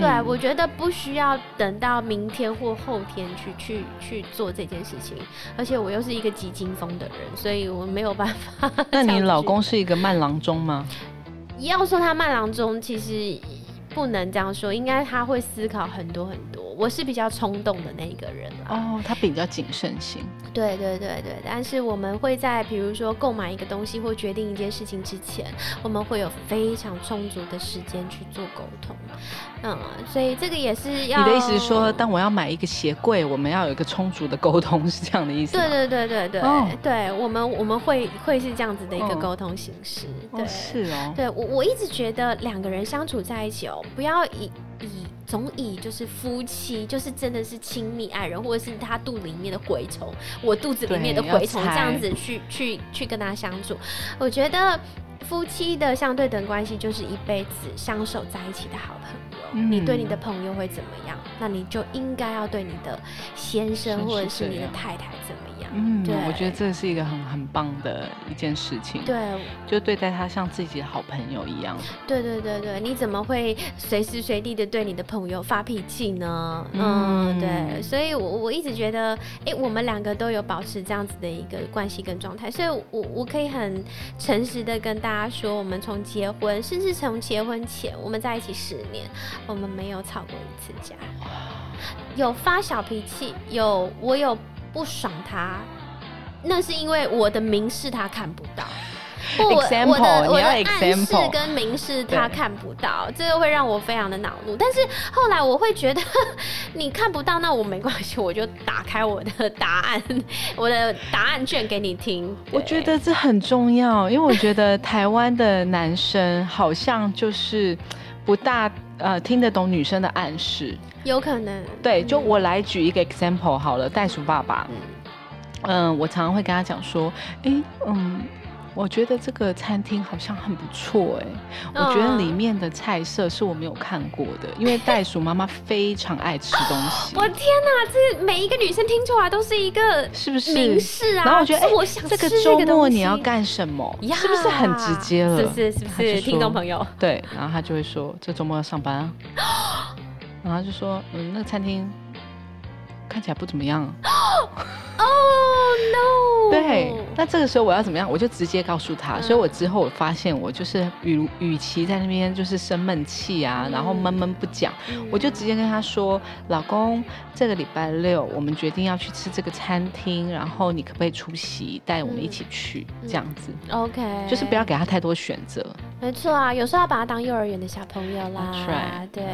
[SPEAKER 2] 对，我觉得不需要等到明天或后天去去去做这件事情，而且我又是一个急惊风的人，所以我没有办法。
[SPEAKER 1] 那你老公是一个慢郎中吗？
[SPEAKER 2] 要说他慢郎中，其实不能这样说，应该他会思考很多很多。我是比较冲动的那一个人
[SPEAKER 1] 哦，他比较谨慎型。
[SPEAKER 2] 对对对对，但是我们会在比如说购买一个东西或决定一件事情之前，我们会有非常充足的时间去做沟通。嗯，所以这个也是要
[SPEAKER 1] 你的意思是说，当我要买一个鞋柜，我们要有一个充足的沟通，是这样的意思
[SPEAKER 2] 对对对对对，对，我们我们会会是这样子的一个沟通形式。对，
[SPEAKER 1] 是哦。
[SPEAKER 2] 对我我一直觉得两个人相处在一起哦，不要以以。总以就是夫妻，就是真的是亲密爱人，或者是他肚里面的蛔虫，我肚子里面的蛔虫，这样子去去去跟他相处。我觉得夫妻的相对等关系就是一辈子相守在一起的好朋友。你对你的朋友会怎么样？那你就应该要对你的先生或者是你的太太怎么样？嗯，
[SPEAKER 1] 我觉得这是一个很很棒的一件事情。
[SPEAKER 2] 对，
[SPEAKER 1] 就对待他像自己的好朋友一样。
[SPEAKER 2] 对对对对，你怎么会随时随地的对你的朋友发脾气呢？嗯，对，所以我我一直觉得，哎，我们两个都有保持这样子的一个关系跟状态，所以我我可以很诚实的跟大家说，我们从结婚，甚至从结婚前，我们在一起十年，我们没有吵过一次架。有发小脾气，有我有不爽他，那是因为我的明示他看不到。
[SPEAKER 1] 我我的
[SPEAKER 2] 我的暗示跟明示他看不到，这个会让我非常的恼怒。但是后来我会觉得 你看不到，那我没关系，我就打开我的答案，我的答案卷给你听。
[SPEAKER 1] 我觉得这很重要，因为我觉得台湾的男生好像就是不大呃听得懂女生的暗示。
[SPEAKER 2] 有可能，
[SPEAKER 1] 对，就我来举一个 example 好了，袋鼠爸爸，嗯，我常常会跟他讲说，哎，嗯。我觉得这个餐厅好像很不错哎，我觉得里面的菜色是我没有看过的，因为袋鼠妈妈非常爱吃东西。
[SPEAKER 2] 我天哪，这每一个女生听出来都是一个
[SPEAKER 1] 是不是
[SPEAKER 2] 明示啊？
[SPEAKER 1] 然后我觉得，哎，
[SPEAKER 2] 我想
[SPEAKER 1] 这个周末你要干什么？是不是很直接了？
[SPEAKER 2] 是不是？是不是？听众朋友，
[SPEAKER 1] 对，然后他就会说，这周末要上班啊，然后就说，嗯，那个餐厅看起来不怎么样。
[SPEAKER 2] Oh no！
[SPEAKER 1] 对，那这个时候我要怎么样？我就直接告诉他。所以我之后我发现，我就是与与其在那边就是生闷气啊，然后闷闷不讲，我就直接跟他说：“老公，这个礼拜六我们决定要去吃这个餐厅，然后你可不可以出席，带我们一起去？这样子
[SPEAKER 2] ，OK，
[SPEAKER 1] 就是不要给他太多选择。
[SPEAKER 2] 没错啊，有时候要把他当幼儿园的小朋友啦。对，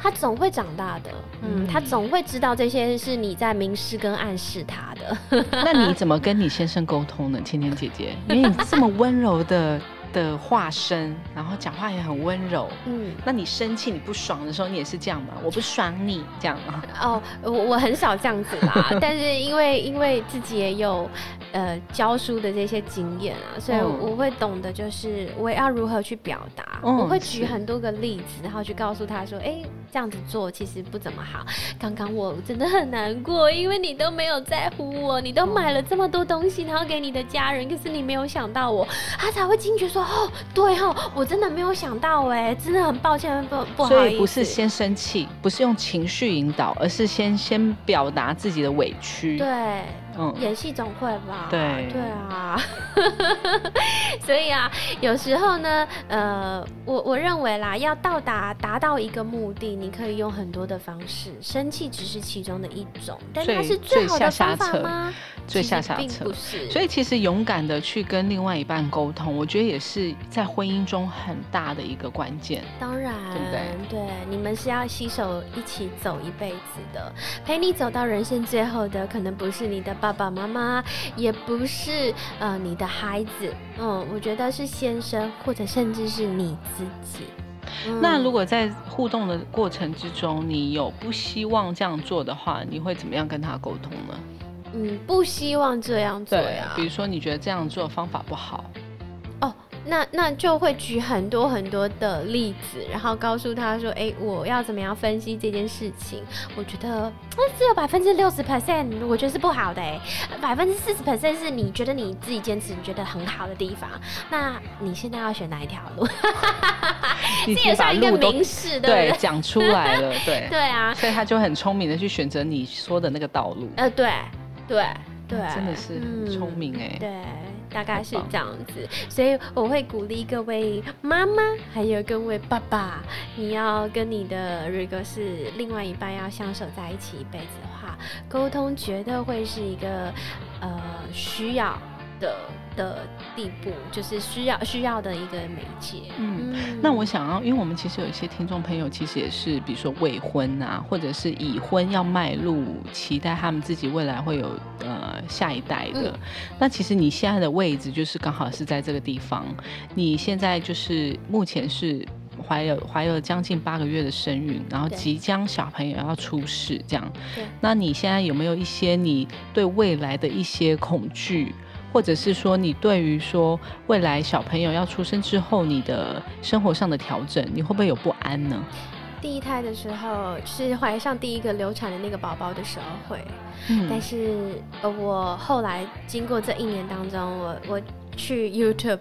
[SPEAKER 2] 他总会长大的。嗯，他总会知道这些是你在明示跟暗示他。的，
[SPEAKER 1] 那你怎么跟你先生沟通呢？芊芊姐姐，因为你这么温柔的的化身，然后讲话也很温柔，嗯，那你生气、你不爽的时候，你也是这样吗？我不爽你这样吗？
[SPEAKER 2] 哦，我我很少这样子啦，但是因为因为自己也有呃教书的这些经验啊，所以
[SPEAKER 1] 嗯
[SPEAKER 2] 我会懂得就是我要如何去表达，
[SPEAKER 1] 嗯
[SPEAKER 2] 我会举很多个例子，然后去告诉他说，哎、这样子做其实不怎么好。刚刚我真的很难过，因为你都没有在乎我，你都买了这么多东西，然后给你的家人，可是你没有想到我，他才会惊觉说，哦，对哦，我真的没有想到，哎，真的很抱歉，不不好意思。
[SPEAKER 1] 所以不是先生气，不是用情绪引导，而是先先表达自己的委屈。，
[SPEAKER 2] 对。
[SPEAKER 1] 嗯，
[SPEAKER 2] 演戏总会吧？
[SPEAKER 1] 对
[SPEAKER 2] 对啊，所以啊，有时候呢，呃，我我认为啦，要到达达到一个目的，你可以用很多的方式，生气只是其中的一种，但它是最好的
[SPEAKER 1] 下
[SPEAKER 2] 方
[SPEAKER 1] 下策
[SPEAKER 2] 法吗？
[SPEAKER 1] 最下下策
[SPEAKER 2] 不是，
[SPEAKER 1] 所以其实勇敢的去跟另外一半沟通，我觉得也是在婚姻中很大的一个关键。
[SPEAKER 2] 当然，
[SPEAKER 1] 对不对
[SPEAKER 2] 你们是要携手一起走一辈子的，陪你走到人生最后的，可能不是你的爸爸妈妈，也不是呃你的孩子，嗯，我觉得是先生，或者甚至是你自己。嗯
[SPEAKER 1] 那如果在互动的过程之中，你有不希望这样做的话，你会怎么样跟他沟通呢？
[SPEAKER 2] 嗯不希望这样做呀，
[SPEAKER 1] 比如说你觉得这样做方法不好，
[SPEAKER 2] 哦，那那就会举很多很多的例子，然后告诉他说，哎，我要怎么样分析这件事情？我觉得那只有百分之六十 percent，我觉得是不好的，哎，百分之四十 percent 是你觉得你自己坚持你觉得很好的地方。那你现在要选哪一条路？
[SPEAKER 1] 你
[SPEAKER 2] 这也
[SPEAKER 1] 把
[SPEAKER 2] 算一个明示，对？
[SPEAKER 1] 讲出来了，对，
[SPEAKER 2] 对啊，
[SPEAKER 1] 所以他就很聪明的去选择你说的那个道路，
[SPEAKER 2] 呃，对对对，
[SPEAKER 1] 真的是很聪
[SPEAKER 2] 嗯
[SPEAKER 1] 明哎、
[SPEAKER 2] 对，大概是这样子，所以我会鼓励各位妈妈，还有各位爸爸，你要跟你的如果是另外一半要相守在一起一辈子的话，沟通绝对会是一个呃需要的的地步，就是需要需要的一个媒介。
[SPEAKER 1] 嗯那我想要，因为我们其实有一些听众朋友，其实也是比如说未婚啊，或者是已婚要迈入，期待他们自己未来会有呃下一代的。
[SPEAKER 2] 嗯
[SPEAKER 1] 那其实你现在的位置就是刚好是在这个地方，你现在就是目前是。怀有怀有将近八个月的身孕，然后即将小朋友要出世，这样
[SPEAKER 2] 对。
[SPEAKER 1] 那你现在有没有一些你对未来的一些恐惧，或者是说你对于说未来小朋友要出生之后你的生活上的调整，你会不会有不安呢？
[SPEAKER 2] 第一胎的时候是怀上第一个流产的那个宝宝的时候会，
[SPEAKER 1] 嗯
[SPEAKER 2] 但是呃，我后来经过这一年当中，我我去 YouTube，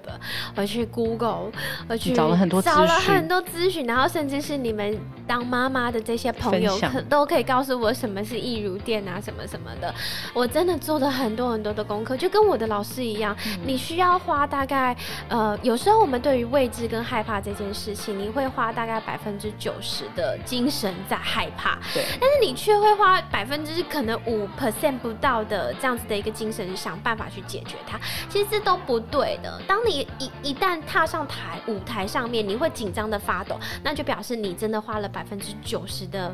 [SPEAKER 2] 我去 Google，我去
[SPEAKER 1] 找了很多资
[SPEAKER 2] 找了很多资讯，然后甚至是你们当妈妈的这些朋友可都可以告诉我什么是易如电啊，什么什么的。我真的做了很多很多的功课，就跟我的老师一样，
[SPEAKER 1] 嗯
[SPEAKER 2] 你需要花大概呃，有时候我们对于未知跟害怕这件事情，你会花大概百分之九十的精神在害怕，
[SPEAKER 1] 对，
[SPEAKER 2] 但是你却会花百分之可能五 percent 不到的这样子的一个精神想办法去解决它，其实这都不对的。当你一一旦踏上台舞台上面，你会紧张的发抖，那就表示你真的花了百分之九十的。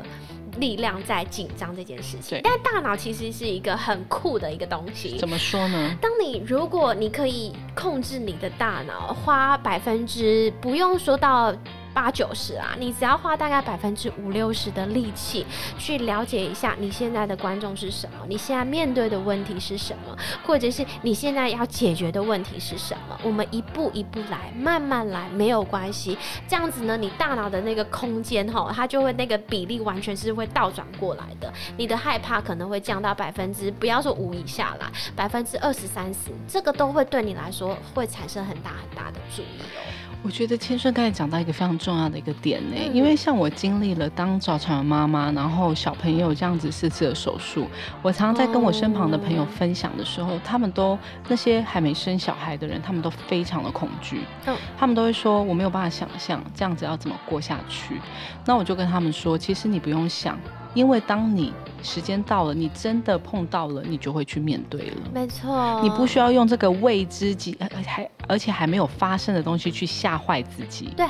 [SPEAKER 2] 力量在紧张这件事情，但大脑其实是一个很酷的一个东西。
[SPEAKER 1] 怎么说呢？
[SPEAKER 2] 当你如果你可以控制你的大脑，花百分之不用说到八九十啊，你只要花大概百分之五六十的力气去了解一下你现在的观众是什么，你现在面对的问题是什么，或者是你现在要解决的问题是什么，我们一步一步来，慢慢来，没有关系。这样子呢，你大脑的那个空间哈，它就会那个比例完全是会倒转过来的。你的害怕可能会降到百分之不要说五以下来，百分之二十三十，这个都会对你来说会产生很大很大的注意哦。
[SPEAKER 1] 我觉得千顺刚才讲到一个非常重要的一个点呢，
[SPEAKER 2] 嗯
[SPEAKER 1] 因为像我经历了当早产妈妈，然后小朋友这样子四次的手术，我常常在跟我身旁的朋友
[SPEAKER 2] 哦
[SPEAKER 1] 分享的时候，他们都那些还没生小孩的人，他们都非常的恐惧，
[SPEAKER 2] 嗯
[SPEAKER 1] 他们都会说我没有办法想象这样子要怎么过下去。那我就跟他们说，其实你不用想，因为当你时间到了，你真的碰到了，你就会去面对了。
[SPEAKER 2] 没错，
[SPEAKER 1] 你不需要用这个未知及呃还而且还没有发生的东西去吓坏自己。
[SPEAKER 2] 对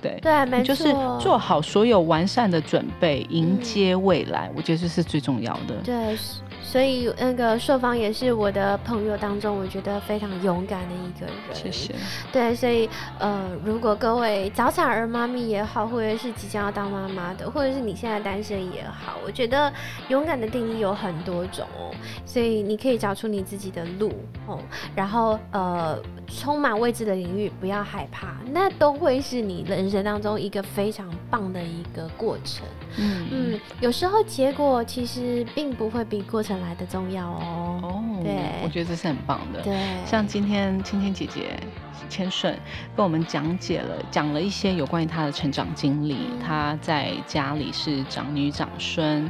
[SPEAKER 1] 对
[SPEAKER 2] 对，没错，
[SPEAKER 1] 就是做好所有完善的准备，迎接未来。我觉得这是最重要的。
[SPEAKER 2] 对。所以那个硕芳也是我的朋友当中，我觉得非常勇敢的一个人。
[SPEAKER 1] 谢谢。
[SPEAKER 2] 对，所以呃，如果各位早产儿妈咪也好，或者是即将要当妈妈的，或者是你现在单身也好，我觉得勇敢的定义有很多种哦。所以你可以找出你自己的路哦，然后呃，充满未知的领域不要害怕，那都会是你人生当中一个非常棒的一个过程。嗯嗯，有时候结果其实并不会比过程。来的重要哦，哦，对，
[SPEAKER 1] 我觉得这是很棒的。
[SPEAKER 2] 对，
[SPEAKER 1] 像今天青青姐姐。千顺跟我们讲解了，讲了一些有关于他的成长经历。他在家里是长女长孙，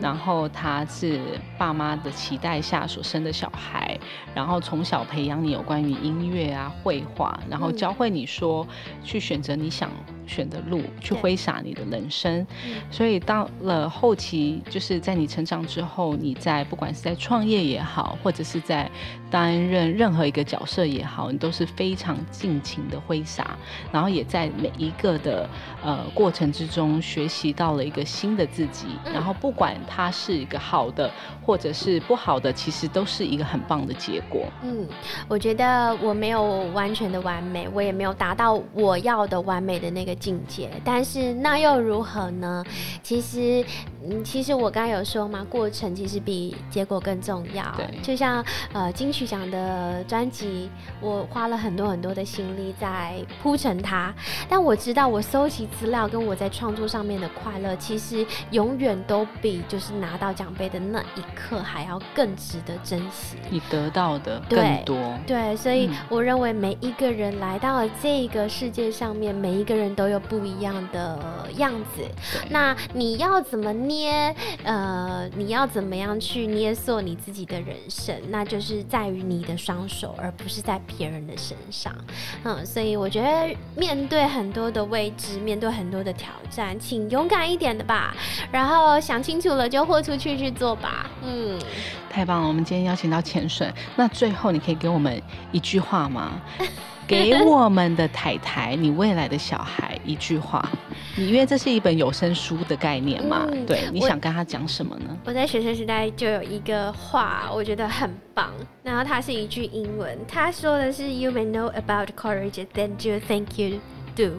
[SPEAKER 1] 然后他是爸妈的期待下所生的小孩，然后从小培养你有关于音乐啊、绘画，然后教会你说去选择你想选的路，去挥洒你的人生。所以到了后期，就是在你成长之后，你在不管是在创业也好，或者是在担任任何一个角色也好，你都是非常。尽情的挥洒，然后也在每一个的呃过程之中学习到了一个新的自己。然后不管它是一个好的或者是不好的，其实都是一个很棒的结果。
[SPEAKER 2] 嗯，我觉得我没有完全的完美，我也没有达到我要的完美的那个境界。但是那又如何呢？其实，嗯，其实我刚刚有说嘛，过程其实比结果更重要。
[SPEAKER 1] 对，
[SPEAKER 2] 就像呃金曲奖的专辑，我花了很多很。多的心力在铺陈它，但我知道我搜集资料跟我在创作上面的快乐，其实永远都比就是拿到奖杯的那一刻还要更值得珍惜。
[SPEAKER 1] 你得到的更多，
[SPEAKER 2] 对，所以我认为每一个人来到了这个世界上面，每一个人都有不一样的样子。那你要怎么捏？呃，你要怎么样去捏塑你自己的人生？那就是在于你的双手，而不是在别人的身上。嗯，所以我觉得面对很多的未知，面对很多的挑战，请勇敢一点的吧。然后想清楚了就豁出去去做吧。嗯，
[SPEAKER 1] 太棒了！我们今天邀请到潜水，那最后你可以给我们一句话吗？给我们的太太，你未来的小孩一句话。你因为这是一本有声书的概念嘛？对，你想跟他讲什么呢？
[SPEAKER 2] 我在学生时代就有一个话，我觉得很棒。然后它是一句英文，他说的是 “You may know about courage, then you think you do。”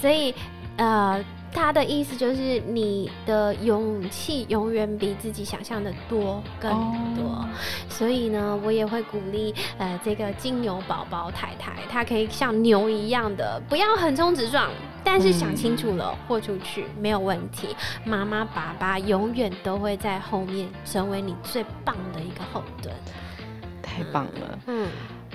[SPEAKER 2] 所以，呃。他的意思就是，你的勇气永远比自己想象的多更多，所以呢，我也会鼓励呃这个金牛宝宝太太，她可以像牛一样的，不要横冲直撞，但是想清楚了豁出去没有问题。妈妈爸爸永远都会在后面成为你最棒的一个后盾。
[SPEAKER 1] 太棒了，嗯。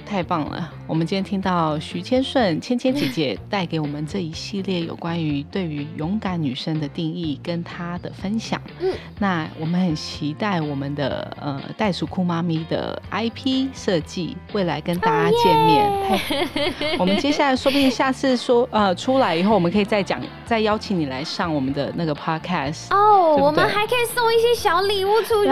[SPEAKER 1] 太棒了！我们今天听到徐千顺芊芊姐姐 带给我们这一系列有关于对于勇敢女生的定义跟她的分享。嗯，那我们很期待我们的呃袋鼠酷妈咪的 IP 设计未来跟大家见面。我们接下来说不定下次说呃出来以后，我们可以再讲，再邀请你来上我们的那个 podcast。
[SPEAKER 2] 哦，我们还可以送一些小礼物出去。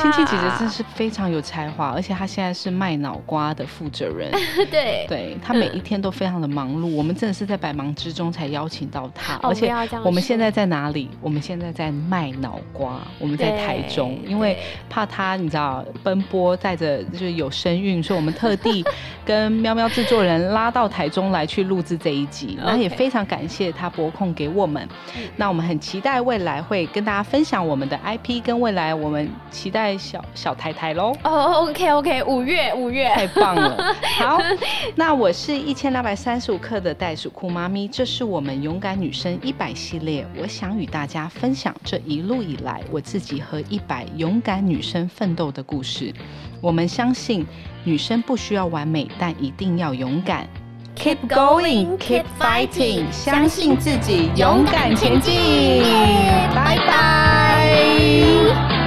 [SPEAKER 1] 芊芊姐姐真是非常有才华，而且她现在是。卖脑瓜的负责人，
[SPEAKER 2] 对，
[SPEAKER 1] 对他每一天都非常的忙碌，我们真的是在百忙之中才邀请到他，而且我们现在在哪里？我们现在在卖脑瓜，我们在台中，因为怕他你知道奔波带着就是有身孕，所以我们特地 跟喵喵制作人拉到台中来去录制这一集，然后也非常感谢他拨空给我们，那我们很期待未来会跟大家分享我们的 IP，跟未来我们期待小小台台喽。
[SPEAKER 2] 哦，OK OK，五月。五月
[SPEAKER 1] 太棒了，好，那我是一千两百三十五克的袋鼠酷妈咪，这是我们勇敢女生一百系列，我想与大家分享这一路以来我自己和一百勇敢女生奋斗的故事。我们相信女生不需要完美，但一定要勇敢，keep going，keep fighting，相信自己，勇敢前进，拜拜。